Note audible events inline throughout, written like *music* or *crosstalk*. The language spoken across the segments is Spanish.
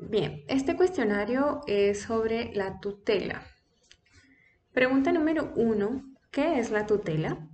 Bien, este cuestionario es sobre la tutela. Pregunta número uno, ¿qué es la tutela?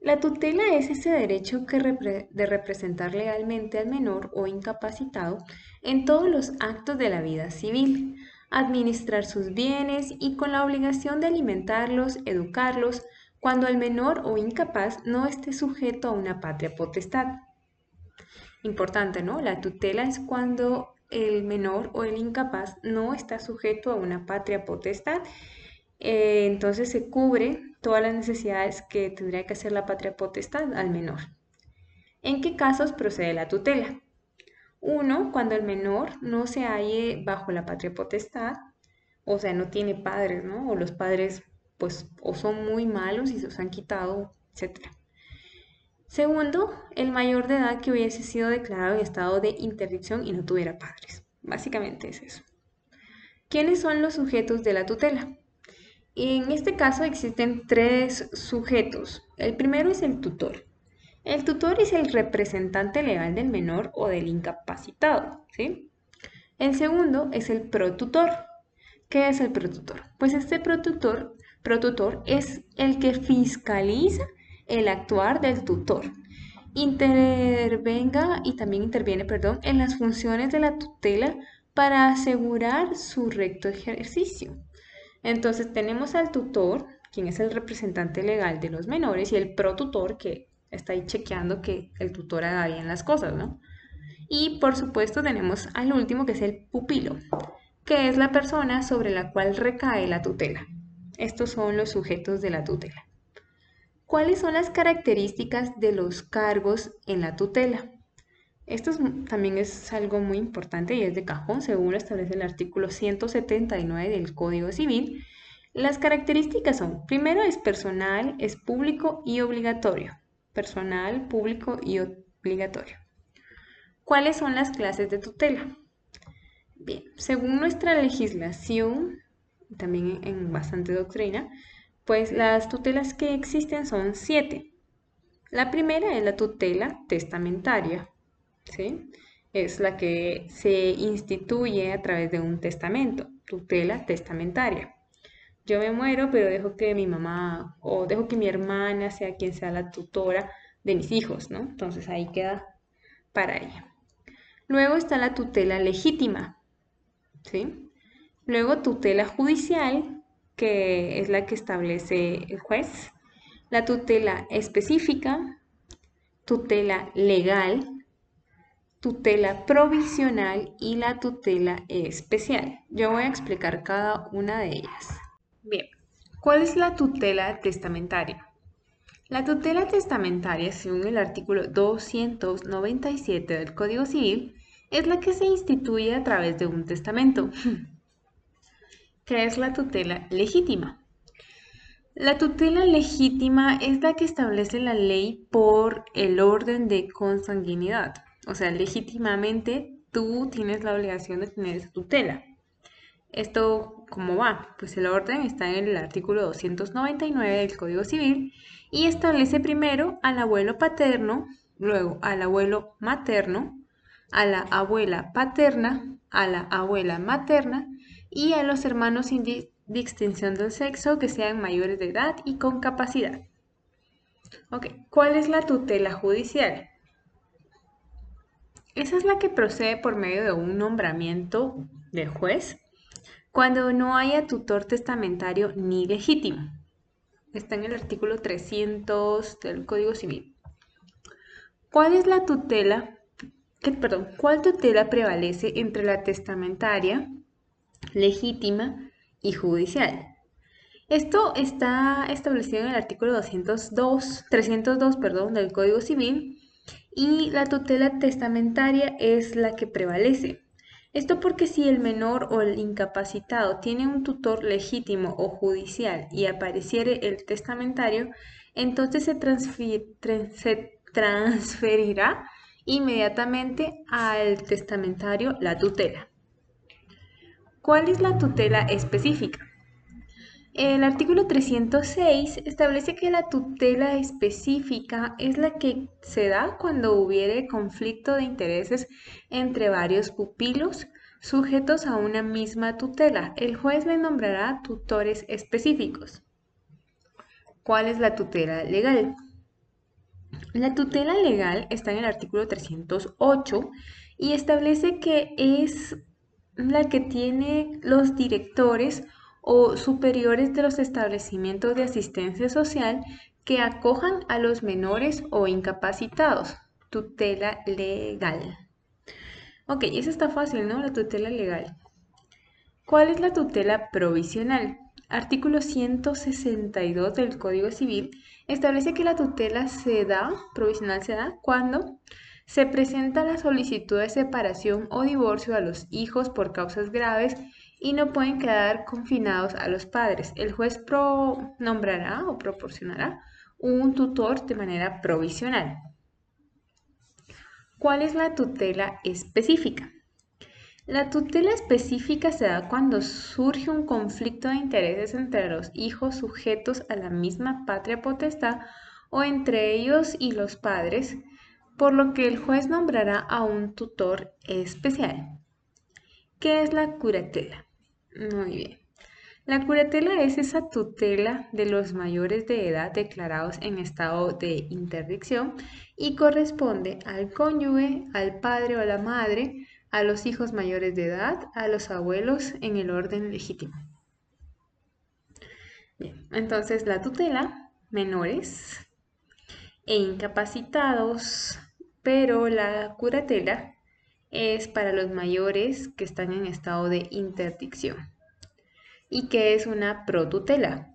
La tutela es ese derecho de representar legalmente al menor o incapacitado en todos los actos de la vida civil, administrar sus bienes y con la obligación de alimentarlos, educarlos, cuando el menor o incapaz no esté sujeto a una patria potestad. Importante, ¿no? La tutela es cuando el menor o el incapaz no está sujeto a una patria potestad, eh, entonces se cubre todas las necesidades que tendría que hacer la patria potestad al menor. ¿En qué casos procede la tutela? Uno, cuando el menor no se halle bajo la patria potestad, o sea, no tiene padres, ¿no? O los padres, pues, o son muy malos y se los han quitado, etc. Segundo, el mayor de edad que hubiese sido declarado en estado de interdicción y no tuviera padres. Básicamente es eso. ¿Quiénes son los sujetos de la tutela? En este caso existen tres sujetos. El primero es el tutor. El tutor es el representante legal del menor o del incapacitado. ¿sí? El segundo es el protutor. ¿Qué es el protutor? Pues este protutor, protutor es el que fiscaliza el actuar del tutor. Intervenga y también interviene, perdón, en las funciones de la tutela para asegurar su recto ejercicio. Entonces tenemos al tutor, quien es el representante legal de los menores, y el protutor, que está ahí chequeando que el tutor haga bien las cosas, ¿no? Y por supuesto tenemos al último, que es el pupilo, que es la persona sobre la cual recae la tutela. Estos son los sujetos de la tutela. ¿Cuáles son las características de los cargos en la tutela? Esto también es algo muy importante y es de cajón, según lo establece el artículo 179 del Código Civil. Las características son, primero es personal, es público y obligatorio. Personal, público y obligatorio. ¿Cuáles son las clases de tutela? Bien, según nuestra legislación, también en bastante doctrina, pues las tutelas que existen son siete. La primera es la tutela testamentaria, ¿sí? Es la que se instituye a través de un testamento, tutela testamentaria. Yo me muero, pero dejo que mi mamá o dejo que mi hermana sea quien sea la tutora de mis hijos, ¿no? Entonces ahí queda para ella. Luego está la tutela legítima, ¿sí? Luego tutela judicial, que es la que establece el juez, la tutela específica, tutela legal, tutela provisional y la tutela especial. Yo voy a explicar cada una de ellas. Bien, ¿cuál es la tutela testamentaria? La tutela testamentaria, según el artículo 297 del Código Civil, es la que se instituye a través de un testamento. ¿Qué es la tutela legítima? La tutela legítima es la que establece la ley por el orden de consanguinidad. O sea, legítimamente tú tienes la obligación de tener esa tutela. ¿Esto cómo va? Pues el orden está en el artículo 299 del Código Civil y establece primero al abuelo paterno, luego al abuelo materno, a la abuela paterna, a la abuela materna y a los hermanos sin distinción del sexo que sean mayores de edad y con capacidad. Ok, ¿cuál es la tutela judicial? Esa es la que procede por medio de un nombramiento de juez cuando no haya tutor testamentario ni legítimo. Está en el artículo 300 del Código Civil. ¿Cuál es la tutela? perdón, ¿cuál tutela prevalece entre la testamentaria legítima y judicial. Esto está establecido en el artículo 202, 302 perdón, del Código Civil y la tutela testamentaria es la que prevalece. Esto porque si el menor o el incapacitado tiene un tutor legítimo o judicial y apareciere el testamentario, entonces se, se transferirá inmediatamente al testamentario la tutela. ¿Cuál es la tutela específica? El artículo 306 establece que la tutela específica es la que se da cuando hubiere conflicto de intereses entre varios pupilos sujetos a una misma tutela. El juez le nombrará tutores específicos. ¿Cuál es la tutela legal? La tutela legal está en el artículo 308 y establece que es la que tiene los directores o superiores de los establecimientos de asistencia social que acojan a los menores o incapacitados. Tutela legal. Ok, eso está fácil, ¿no? La tutela legal. ¿Cuál es la tutela provisional? Artículo 162 del Código Civil establece que la tutela se da, provisional se da, cuando se presenta la solicitud de separación o divorcio a los hijos por causas graves y no pueden quedar confinados a los padres. El juez pro nombrará o proporcionará un tutor de manera provisional. ¿Cuál es la tutela específica? La tutela específica se da cuando surge un conflicto de intereses entre los hijos sujetos a la misma patria potestad o entre ellos y los padres, por lo que el juez nombrará a un tutor especial. ¿Qué es la curatela? Muy bien. La curatela es esa tutela de los mayores de edad declarados en estado de interdicción y corresponde al cónyuge, al padre o a la madre, a los hijos mayores de edad, a los abuelos en el orden legítimo. Bien, entonces la tutela, menores e incapacitados, pero la curatela es para los mayores que están en estado de interdicción y qué es una protutela.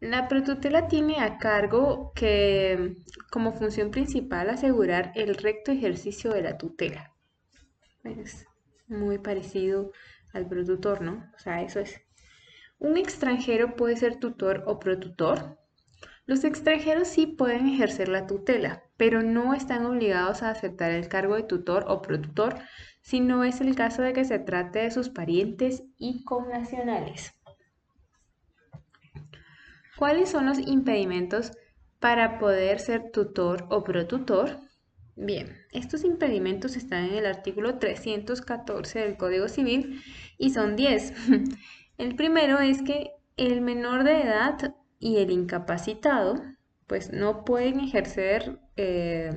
La protutela tiene a cargo que como función principal asegurar el recto ejercicio de la tutela. Es muy parecido al protutor, ¿no? O sea, eso es. Un extranjero puede ser tutor o protutor. Los extranjeros sí pueden ejercer la tutela, pero no están obligados a aceptar el cargo de tutor o protutor si no es el caso de que se trate de sus parientes y connacionales. ¿Cuáles son los impedimentos para poder ser tutor o protutor? Bien, estos impedimentos están en el artículo 314 del Código Civil y son 10. *laughs* El primero es que el menor de edad y el incapacitado pues no pueden ejercer eh,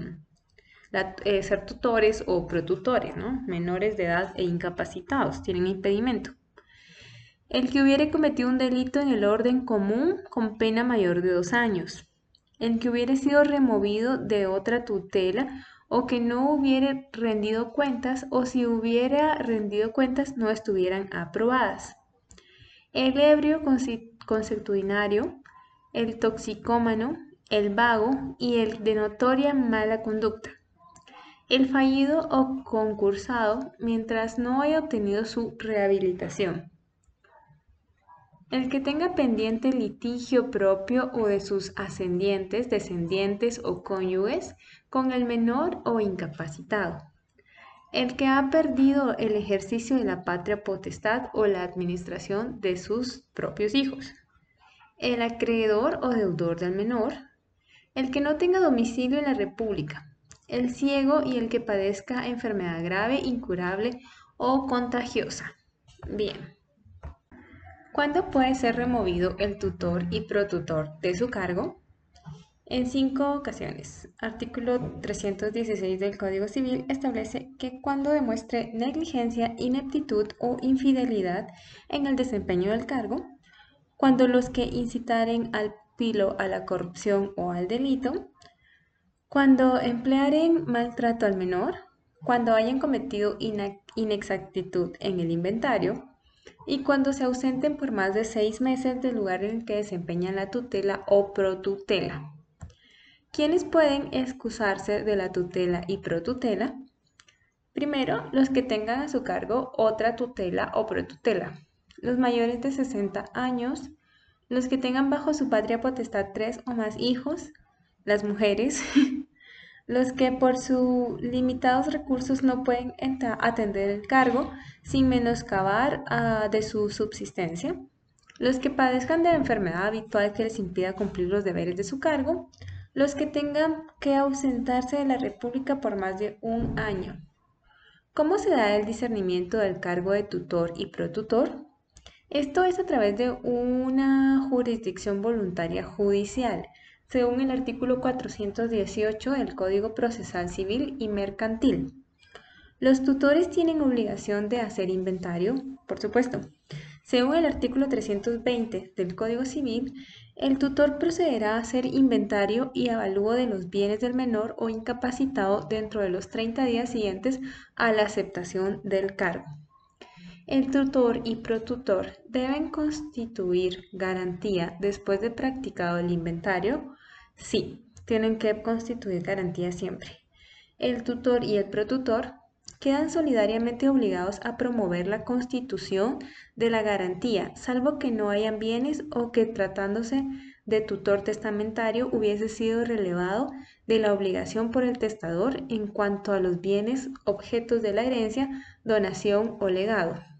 eh, ser tutores o protutores, ¿no? Menores de edad e incapacitados tienen impedimento el que hubiere cometido un delito en el orden común con pena mayor de dos años, el que hubiere sido removido de otra tutela o que no hubiere rendido cuentas o si hubiera rendido cuentas no estuvieran aprobadas. El ebrio consuetudinario, el toxicómano, el vago y el de notoria mala conducta. El fallido o concursado mientras no haya obtenido su rehabilitación el que tenga pendiente litigio propio o de sus ascendientes, descendientes o cónyuges con el menor o incapacitado. El que ha perdido el ejercicio de la patria potestad o la administración de sus propios hijos. El acreedor o deudor del menor. El que no tenga domicilio en la República. El ciego y el que padezca enfermedad grave, incurable o contagiosa. Bien. ¿Cuándo puede ser removido el tutor y protutor de su cargo? En cinco ocasiones. Artículo 316 del Código Civil establece que cuando demuestre negligencia, ineptitud o infidelidad en el desempeño del cargo, cuando los que incitaren al pilo a la corrupción o al delito, cuando emplearen maltrato al menor, cuando hayan cometido inexactitud en el inventario, y cuando se ausenten por más de seis meses del lugar en el que desempeñan la tutela o protutela. ¿Quiénes pueden excusarse de la tutela y protutela? Primero, los que tengan a su cargo otra tutela o protutela. Los mayores de 60 años, los que tengan bajo su patria potestad tres o más hijos, las mujeres, *laughs* los que por sus limitados recursos no pueden atender el cargo sin menoscabar ah, de su subsistencia, los que padezcan de enfermedad habitual que les impida cumplir los deberes de su cargo, los que tengan que ausentarse de la República por más de un año. ¿Cómo se da el discernimiento del cargo de tutor y protutor? Esto es a través de una jurisdicción voluntaria judicial, según el artículo 418 del Código Procesal Civil y Mercantil. Los tutores tienen obligación de hacer inventario, por supuesto. Según el artículo 320 del Código Civil, el tutor procederá a hacer inventario y avalúo de los bienes del menor o incapacitado dentro de los 30 días siguientes a la aceptación del cargo. El tutor y protutor deben constituir garantía después de practicado el inventario. Sí, tienen que constituir garantía siempre. El tutor y el protutor quedan solidariamente obligados a promover la constitución de la garantía, salvo que no hayan bienes o que tratándose de tutor testamentario hubiese sido relevado de la obligación por el testador en cuanto a los bienes objetos de la herencia, donación o legado.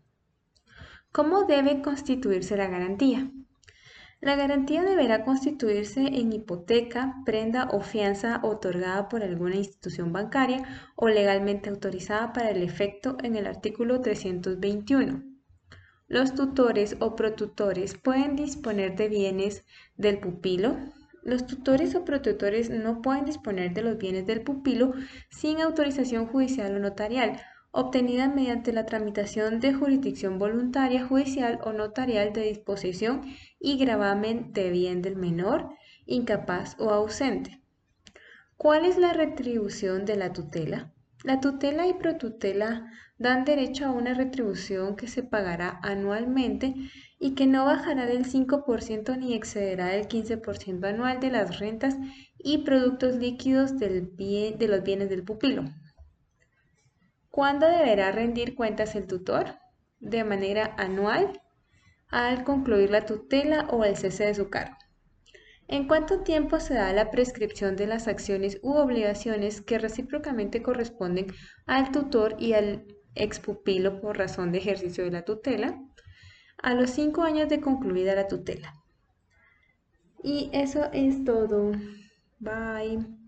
¿Cómo debe constituirse la garantía? La garantía deberá constituirse en hipoteca, prenda o fianza otorgada por alguna institución bancaria o legalmente autorizada para el efecto en el artículo 321. Los tutores o protutores pueden disponer de bienes del pupilo. Los tutores o protutores no pueden disponer de los bienes del pupilo sin autorización judicial o notarial obtenida mediante la tramitación de jurisdicción voluntaria, judicial o notarial de disposición y gravamen de bien del menor, incapaz o ausente. ¿Cuál es la retribución de la tutela? La tutela y protutela dan derecho a una retribución que se pagará anualmente y que no bajará del 5% ni excederá del 15% anual de las rentas y productos líquidos del de los bienes del pupilo. ¿Cuándo deberá rendir cuentas el tutor? De manera anual, al concluir la tutela o el cese de su cargo. ¿En cuánto tiempo se da la prescripción de las acciones u obligaciones que recíprocamente corresponden al tutor y al expupilo por razón de ejercicio de la tutela? A los cinco años de concluida la tutela. Y eso es todo. Bye.